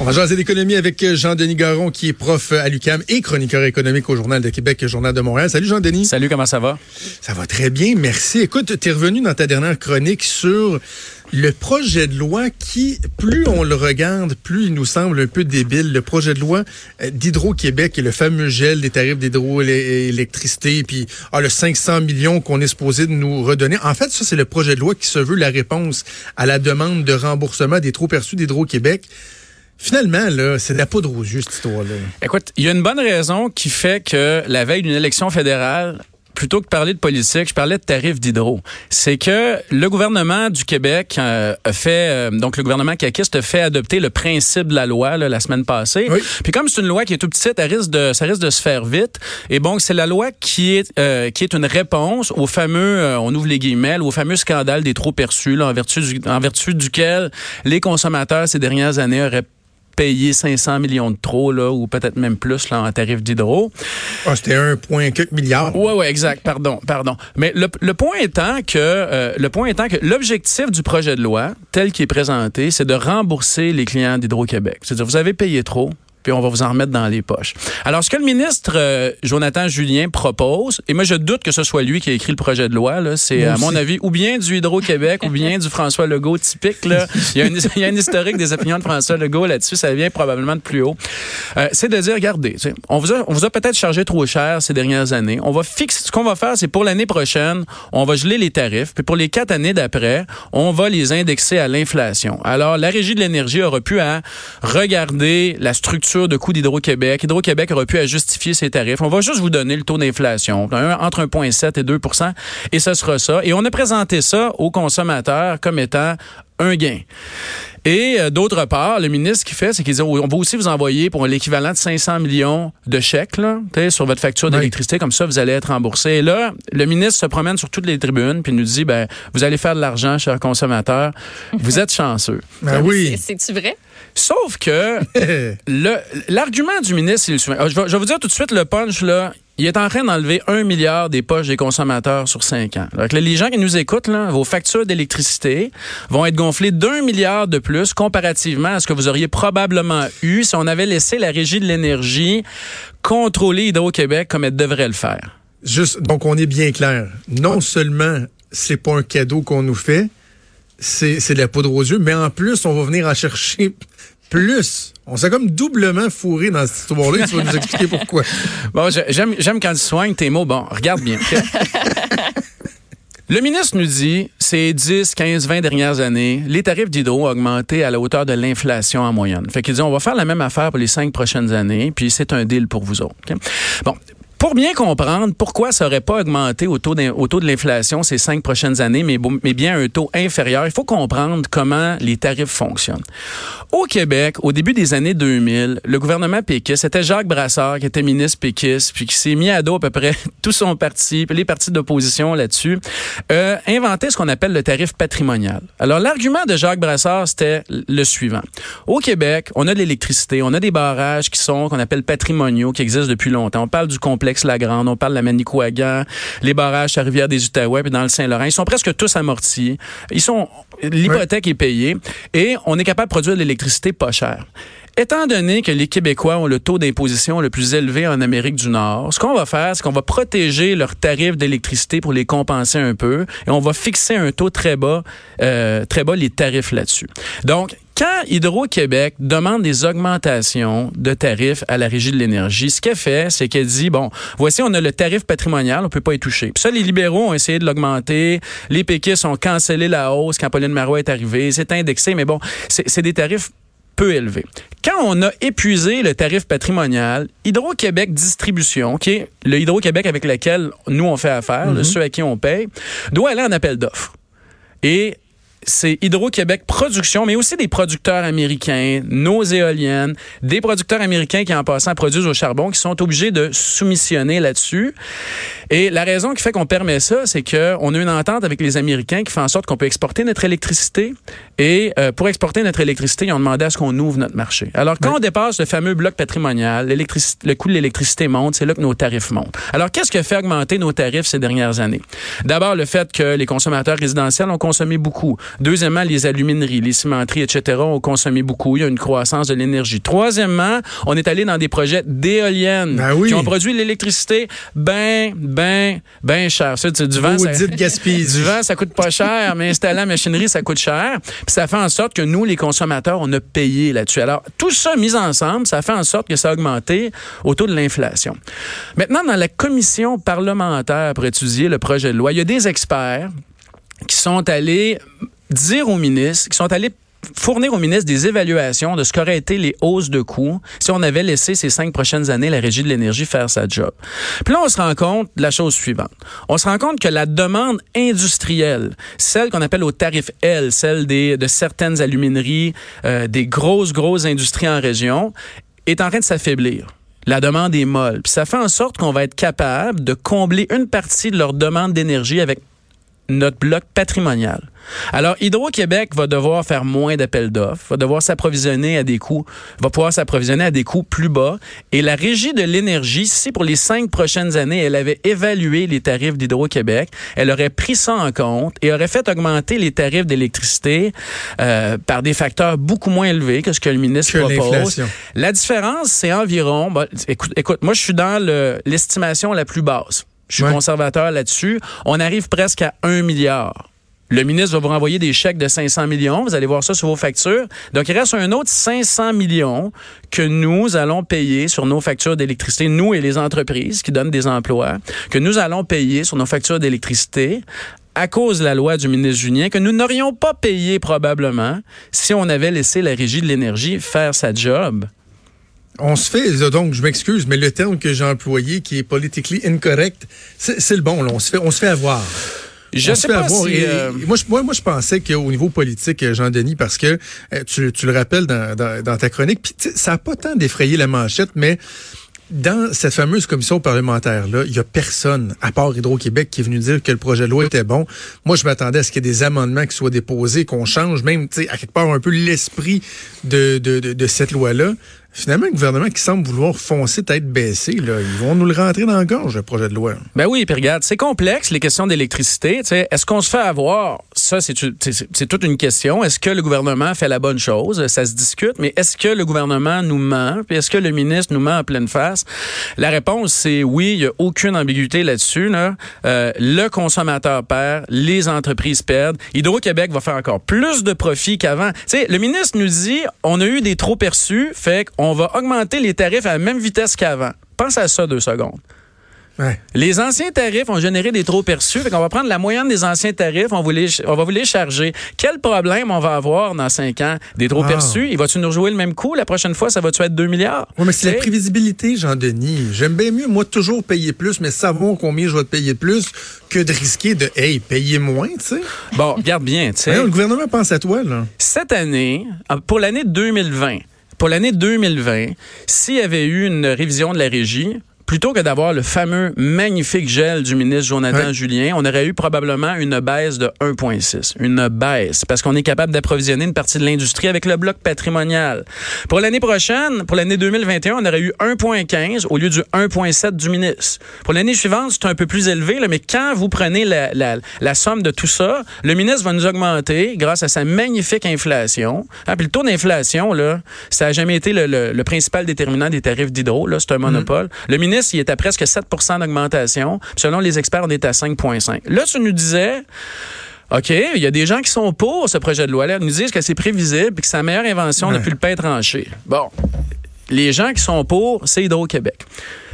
On va jaser d'économie avec Jean-Denis Garon, qui est prof à l'UCAM et chroniqueur économique au Journal de Québec et Journal de Montréal. Salut Jean-Denis. Salut, comment ça va? Ça va très bien, merci. Écoute, tu es revenu dans ta dernière chronique sur le projet de loi qui, plus on le regarde, plus il nous semble un peu débile. Le projet de loi euh, d'Hydro-Québec et le fameux gel des tarifs d'hydroélectricité, puis ah, le 500 millions qu'on est supposé de nous redonner. En fait, ça, c'est le projet de loi qui se veut la réponse à la demande de remboursement des trop perçus d'Hydro-Québec. Finalement, là, c'est de la poudre aux yeux, cette histoire-là. Écoute, il y a une bonne raison qui fait que la veille d'une élection fédérale, plutôt que de parler de politique, je parlais de tarifs d'hydro. C'est que le gouvernement du Québec euh, a fait, euh, donc le gouvernement caquiste a fait adopter le principe de la loi là, la semaine passée. Oui. Puis comme c'est une loi qui est tout petite, elle risque de, ça risque de se faire vite. Et bon, c'est la loi qui est euh, qui est une réponse au fameux, euh, on ouvre les guillemets, au fameux scandale des trop perçus, là, en vertu du, en vertu duquel les consommateurs ces dernières années auraient payé 500 millions de trop, là, ou peut-être même plus là, en tarif d'hydro. Ah, c'était un point quelques milliards. Oui, oui, exact. Pardon, pardon. Mais le, le point étant que euh, le point étant que l'objectif du projet de loi, tel qu'il est présenté, c'est de rembourser les clients d'Hydro-Québec. C'est-à-dire, vous avez payé trop, puis on va vous en remettre dans les poches. Alors, ce que le ministre euh, Jonathan Julien propose, et moi je doute que ce soit lui qui a écrit le projet de loi, c'est à mon avis ou bien du Hydro-Québec ou bien du François Legault typique. Là. Il, y a une, il y a un historique des opinions de François Legault là-dessus, ça vient probablement de plus haut. Euh, c'est de dire, regardez, on vous a, peut-être chargé trop cher ces dernières années. On va fixer, ce qu'on va faire, c'est pour l'année prochaine, on va geler les tarifs, puis pour les quatre années d'après, on va les indexer à l'inflation. Alors, la Régie de l'énergie aura pu à regarder la structure de coûts d'Hydro-Québec. Hydro-Québec aura pu justifier ses tarifs. On va juste vous donner le taux d'inflation, entre 1,7 et 2% et ce sera ça. Et on a présenté ça aux consommateurs comme étant un gain. Et euh, d'autre part, le ministre ce qu'il fait, c'est qu'il dit on va aussi vous envoyer pour l'équivalent de 500 millions de chèques là, tu sais, sur votre facture d'électricité, comme ça vous allez être remboursé. Et là, le ministre se promène sur toutes les tribunes puis nous dit ben vous allez faire de l'argent, chers consommateurs. Vous êtes chanceux. Ben oui. C'est- C'est-tu vrai? Sauf que le l'argument du ministre, c'est le suivant. Ah, Je vais, je vais vous dire tout de suite le punch là. Il est en train d'enlever un milliard des poches des consommateurs sur cinq ans. Donc, là, les gens qui nous écoutent, là, vos factures d'électricité vont être gonflées d'un milliard de plus comparativement à ce que vous auriez probablement eu si on avait laissé la régie de l'énergie contrôler Hydro-Québec comme elle devrait le faire. Juste, donc on est bien clair. Non seulement c'est pas un cadeau qu'on nous fait, c'est c'est de la poudre aux yeux, mais en plus, on va venir en chercher plus. On s'est comme doublement fourré dans cette histoire-là. Tu vas nous expliquer pourquoi. Bon, j'aime, j'aime quand tu soignes tes mots. Bon, regarde bien. Le ministre nous dit, ces 10, 15, 20 dernières années, les tarifs d'hydro ont augmenté à la hauteur de l'inflation en moyenne. Fait qu'il dit, on va faire la même affaire pour les cinq prochaines années, puis c'est un deal pour vous autres. Bon. Pour bien comprendre pourquoi ça n'aurait pas augmenté au taux, de l'inflation ces cinq prochaines années, mais, bien un taux inférieur, il faut comprendre comment les tarifs fonctionnent. Au Québec, au début des années 2000, le gouvernement péquiste, c'était Jacques Brassard qui était ministre péquiste, puis qui s'est mis à dos à peu près tout son parti, les partis d'opposition là-dessus, euh, inventé ce qu'on appelle le tarif patrimonial. Alors, l'argument de Jacques Brassard, c'était le suivant. Au Québec, on a de l'électricité, on a des barrages qui sont, qu'on appelle patrimoniaux, qui existent depuis longtemps. On parle du complexe On parle de la Manicouagan, les barrages à Rivière des Outaouais, puis dans le Saint-Laurent. Ils sont presque tous amortis. Ils sont, l'hypothèque est payée et on est capable de produire de l'électricité pas chère. Étant donné que les Québécois ont le taux d'imposition le plus élevé en Amérique du Nord, ce qu'on va faire, c'est qu'on va protéger leurs tarifs d'électricité pour les compenser un peu et on va fixer un taux très bas, euh, très bas les tarifs là-dessus. Donc, quand Hydro-Québec demande des augmentations de tarifs à la Régie de l'énergie, ce qu'elle fait, c'est qu'elle dit, bon, voici, on a le tarif patrimonial, on peut pas y toucher. Puis ça, les libéraux ont essayé de l'augmenter, les péquistes ont cancellé la hausse quand Pauline Marois est arrivée, c'est indexé, mais bon, c'est c'est des tarifs peu élevé. Quand on a épuisé le tarif patrimonial, Hydro-Québec Distribution, qui est le Hydro-Québec avec lequel nous on fait affaire, le ceux à qui on paye, doit aller en appel d'offres. Et c'est Hydro-Québec Production, mais aussi des producteurs américains, nos éoliennes, des producteurs américains qui en passant produisent au charbon, qui sont obligés de soumissionner là-dessus. Et la raison qui fait qu'on permet ça, c'est qu'on a une entente avec les Américains qui fait en sorte qu'on peut exporter notre électricité. Et euh, pour exporter notre électricité, ils ont demandé à ce qu'on ouvre notre marché. Alors, quand on dépasse le fameux bloc patrimonial, le coût de l'électricité monte, c'est là que nos tarifs montent. Alors, qu'est-ce qui a fait augmenter nos tarifs ces dernières années? D'abord, le fait que les consommateurs résidentiels ont consommé beaucoup. Deuxièmement, les alumineries, les cimenteries, etc. ont consommé beaucoup. Il y a une croissance de l'énergie. Troisièmement, on est allé dans des projets d'éoliennes ben qui ont produit l'électricité ben, ben, ben cher. Ça, du vent, ça, du vent, ça coûte pas cher, mais installer la machinerie, ça coûte cher. Ça fait en sorte que nous, les consommateurs, on a payé là-dessus. Alors, tout ça mis ensemble, ça fait en sorte que ça a augmenté au taux de l'inflation. Maintenant, dans la commission parlementaire pour étudier le projet de loi, il y a des experts qui sont allés dire aux ministres, qui sont allés fournir au ministre des évaluations de ce qu'auraient été les hausses de coûts si on avait laissé ces cinq prochaines années la Régie de l'énergie faire sa job. Puis là, on se rend compte de la chose suivante. On se rend compte que la demande industrielle, celle qu'on appelle au tarif L, celle des, de certaines alumineries, euh, des grosses, grosses industries en région, est en train de s'affaiblir. La demande est molle. Puis ça fait en sorte qu'on va être capable de combler une partie de leur demande d'énergie avec notre bloc patrimonial. Alors, Hydro-Québec va devoir faire moins d'appels d'offres, va devoir s'approvisionner à des coûts, va pouvoir s'approvisionner à des coûts plus bas. Et la Régie de l'énergie, si pour les cinq prochaines années, elle avait évalué les tarifs d'Hydro-Québec, elle aurait pris ça en compte et aurait fait augmenter les tarifs d'électricité euh, par des facteurs beaucoup moins élevés que ce que le ministre propose. La différence, c'est environ, écoute, écoute, moi je suis dans l'estimation la plus basse. Je suis conservateur là-dessus. On arrive presque à un milliard. Le ministre va vous renvoyer des chèques de 500 millions. Vous allez voir ça sur vos factures. Donc, il reste un autre 500 millions que nous allons payer sur nos factures d'électricité, nous et les entreprises qui donnent des emplois, que nous allons payer sur nos factures d'électricité à cause de la loi du ministre Junien, que nous n'aurions pas payé probablement si on avait laissé la régie de l'énergie faire sa job. On se fait, donc je m'excuse, mais le terme que j'ai employé, qui est politically incorrect, c'est le bon. Là. On se fait, on se fait avoir. Je sais pas si, euh, moi, je, moi, je pensais qu'au niveau politique, Jean-Denis, parce que euh, tu, tu, le rappelles dans, dans, ta chronique, puis ça n'a pas tant défrayé la manchette, mais dans cette fameuse commission parlementaire-là, il y a personne, à part Hydro-Québec, qui est venu dire que le projet de loi était bon. Moi, je m'attendais à ce qu'il y ait des amendements qui soient déposés, qu'on change même, à quelque part, un peu l'esprit de, de, de, de cette loi-là. Finalement, un gouvernement qui semble vouloir foncer tête baissée, là, ils vont nous le rentrer dans le gorge, le projet de loi. Ben oui, puis regarde, c'est complexe, les questions d'électricité. Est-ce qu'on se fait avoir? Ça, c'est toute une question. Est-ce que le gouvernement fait la bonne chose? Ça se discute, mais est-ce que le gouvernement nous ment? Puis est-ce que le ministre nous ment en pleine face? La réponse, c'est oui, il n'y a aucune ambiguïté là-dessus. Là. Euh, le consommateur perd, les entreprises perdent. Hydro-Québec va faire encore plus de profits qu'avant. Le ministre nous dit, on a eu des trop perçus, fait on va augmenter les tarifs à la même vitesse qu'avant. Pense à ça deux secondes. Les anciens tarifs ont généré des trop perçus. On va prendre la moyenne des anciens tarifs, on, on va vous les charger. Quel problème on va avoir dans cinq ans? Des trop perçus, il va-tu nous jouer le même coup? La prochaine fois, ça va-tu être 2 milliards? Oui, mais c'est la prévisibilité, Jean-Denis. J'aime bien mieux, moi, toujours payer plus, mais savoir combien je vais te payer plus que de risquer de, hey, payer moins, tu sais. Bon, regarde bien, tu sais. Le gouvernement pense à toi, là. Cette année, pour l'année 2020, pour l'année 2020, s'il y avait eu une révision de la régie, plutôt que d'avoir le fameux magnifique gel du ministre Jonathan Julien, on aurait eu probablement une baisse de 1,6. Une baisse, parce qu'on est capable d'approvisionner une partie de l'industrie avec le bloc patrimonial. Pour l'année prochaine, pour l'année 2021, on aurait eu 1,15 au lieu du 1,7 du ministre. Pour l'année suivante, c'est un peu plus élevé, là, mais quand vous prenez la, la, la, somme de tout ça, le ministre va nous augmenter grâce à sa magnifique inflation. Ah, puis le taux d'inflation, là, ça n'a jamais été le, le, principal déterminant des tarifs d'hydro. Là, c'est un monopole. Mm. Le ministre il est à presque 7% d'augmentation. Selon les experts, on est à 5,5. Là, tu nous disais... OK, il y a des gens qui sont pour ce projet de loi-là. Ils nous disent que c'est prévisible et que c'est la meilleure invention depuis le pain tranché. Bon, les gens qui sont pour, c'est Hydro-Québec.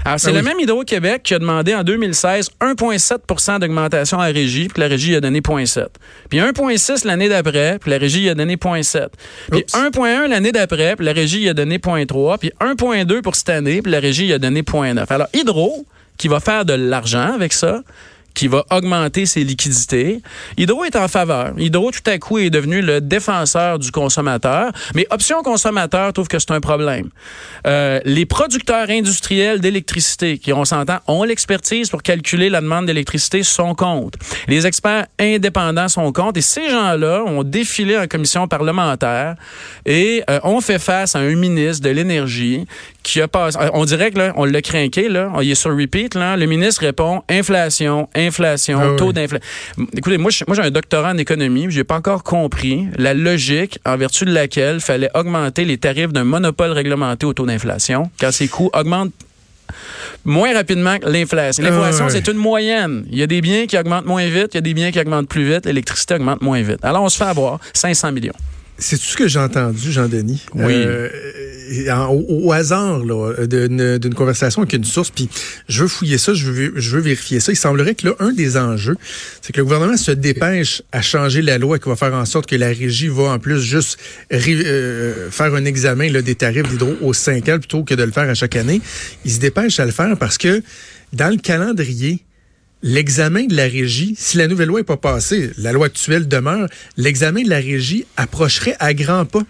Alors, c'est ah le même Hydro-Québec qui a demandé en 2016 1,7% d'augmentation à la régie, puis la régie a donné 0,7. Puis 1,6 l'année d'après, puis la régie a donné 0,7. Puis 1,1 l'année d'après, puis la régie a donné 0,3. Puis 1,2 pour cette année, puis la régie a donné 0,9. Alors, Hydro, qui va faire de l'argent avec ça, qui va augmenter ses liquidités. Hydro est en faveur. Hydro, tout à coup, est devenu le défenseur du consommateur. Mais Option Consommateur trouve que c'est un problème. Euh, les producteurs industriels d'électricité, qui, on s'entend, ont l'expertise pour calculer la demande d'électricité, sont contre. Les experts indépendants sont contre. Et ces gens-là ont défilé en commission parlementaire et euh, ont fait face à un ministre de l'Énergie qui a passé... On dirait que là, on l'a craqué, là. Il est sur repeat, là. Le ministre répond inflation, inflation, Ah taux d'inflation. Écoutez, moi, j'ai un doctorat en économie, j'ai pas encore compris la logique en vertu de laquelle fallait augmenter les tarifs d'un monopole réglementé au taux d'inflation quand ses coûts augmentent moins rapidement que l'inflation. L'inflation, Ah ouais. c'est une moyenne. Il y a des biens qui augmentent moins vite, il y a des biens qui augmentent plus vite, l'électricité augmente moins vite. Alors, on se fait avoir 500 millions. C'est tout ce que j'ai entendu, Jean-Denis? Oui. Euh, au, hasard là, d'une conversation avec une source, puis je veux fouiller ça, je veux, je veux vérifier ça. Il semblerait que là, un des enjeux, c'est que le gouvernement se dépêche à changer la loi qui va faire en sorte que la régie va en plus juste euh, faire un examen là, des tarifs d'hydro aux cinq ans plutôt que de le faire à chaque année. Il se dépêche à le faire parce que dans le calendrier, L'examen de la régie, si la nouvelle loi n'est pas passée, la loi actuelle demeure, l'examen de la régie approcherait à grands pas.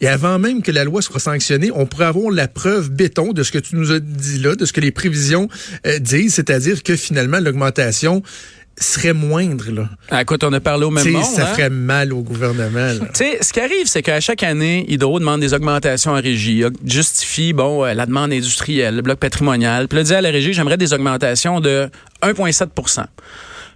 Et avant même que la loi soit sanctionnée, on pourrait avoir la preuve béton de ce que tu nous as dit là, de ce que les prévisions euh, disent, c'est-à-dire que finalement l'augmentation serait moindre. Là. Ah, écoute, on a parlé au même Tu sais, monde. ça hein? ferait mal au gouvernement. là. Tu sais, ce qui arrive, c'est qu'à chaque année, Hydro demande des augmentations en régie, justifie bon euh, la demande industrielle, le bloc patrimonial. Puis là, dit à la régie, j'aimerais des augmentations de 1,7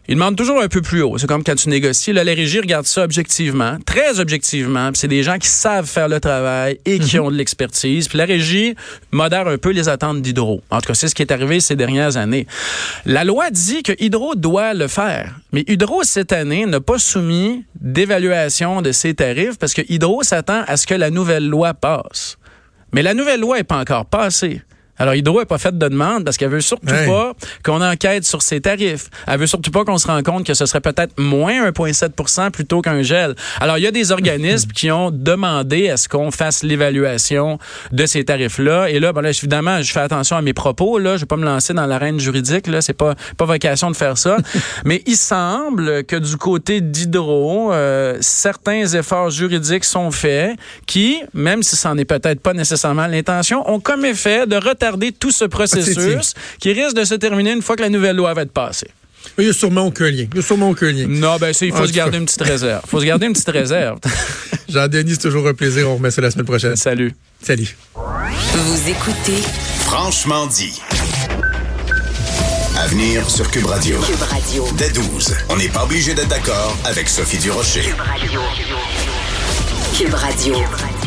il demande toujours un peu plus haut. C'est comme quand tu négocies. Là, la régie regarde ça objectivement, très objectivement. C'est des gens qui savent faire le travail et qui ont de l'expertise. Puis la régie modère un peu les attentes d'Hydro. En tout cas, c'est ce qui est arrivé ces dernières années. La loi dit que Hydro doit le faire. Mais Hydro, cette année, n'a pas soumis d'évaluation de ses tarifs parce que Hydro s'attend à ce que la nouvelle loi passe. Mais la nouvelle loi n'est pas encore passée. Alors, Hydro n'a pas fait de demande parce qu'elle veut surtout pas qu'on enquête sur ses tarifs. Elle veut surtout pas qu'on se rende compte que ce serait peut-être moins 1,7 plutôt qu'un gel. Alors, il y a des organismes qui ont demandé à ce qu'on fasse l'évaluation de ces tarifs-là. Et là, ben là, évidemment, je fais attention à mes propos. Là, je vais pas me lancer dans l'arène juridique. Là, c'est pas pas vocation de faire ça. Mais il semble que du côté d'Hydro, euh, certains efforts juridiques sont faits qui, même si ça n'est peut-être pas nécessairement l'intention, ont comme effet de retarder tout ce processus qui risque de se terminer une fois que la nouvelle loi va être passée. Il n'y a sûrement aucun lien. Il a sûrement aucun lien. Non, ben c'est, il faut se garder cas. une petite réserve. faut se garder une petite réserve. Jean-Denis, c'est toujours un plaisir. On remet ça la semaine prochaine. Salut. Salut. Vous écoutez Franchement dit. À venir sur Cube Radio. Cube Radio. Dès 12, on n'est pas obligé d'être d'accord avec Sophie Durocher. Cube Radio.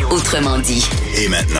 Autrement dit. Et maintenant,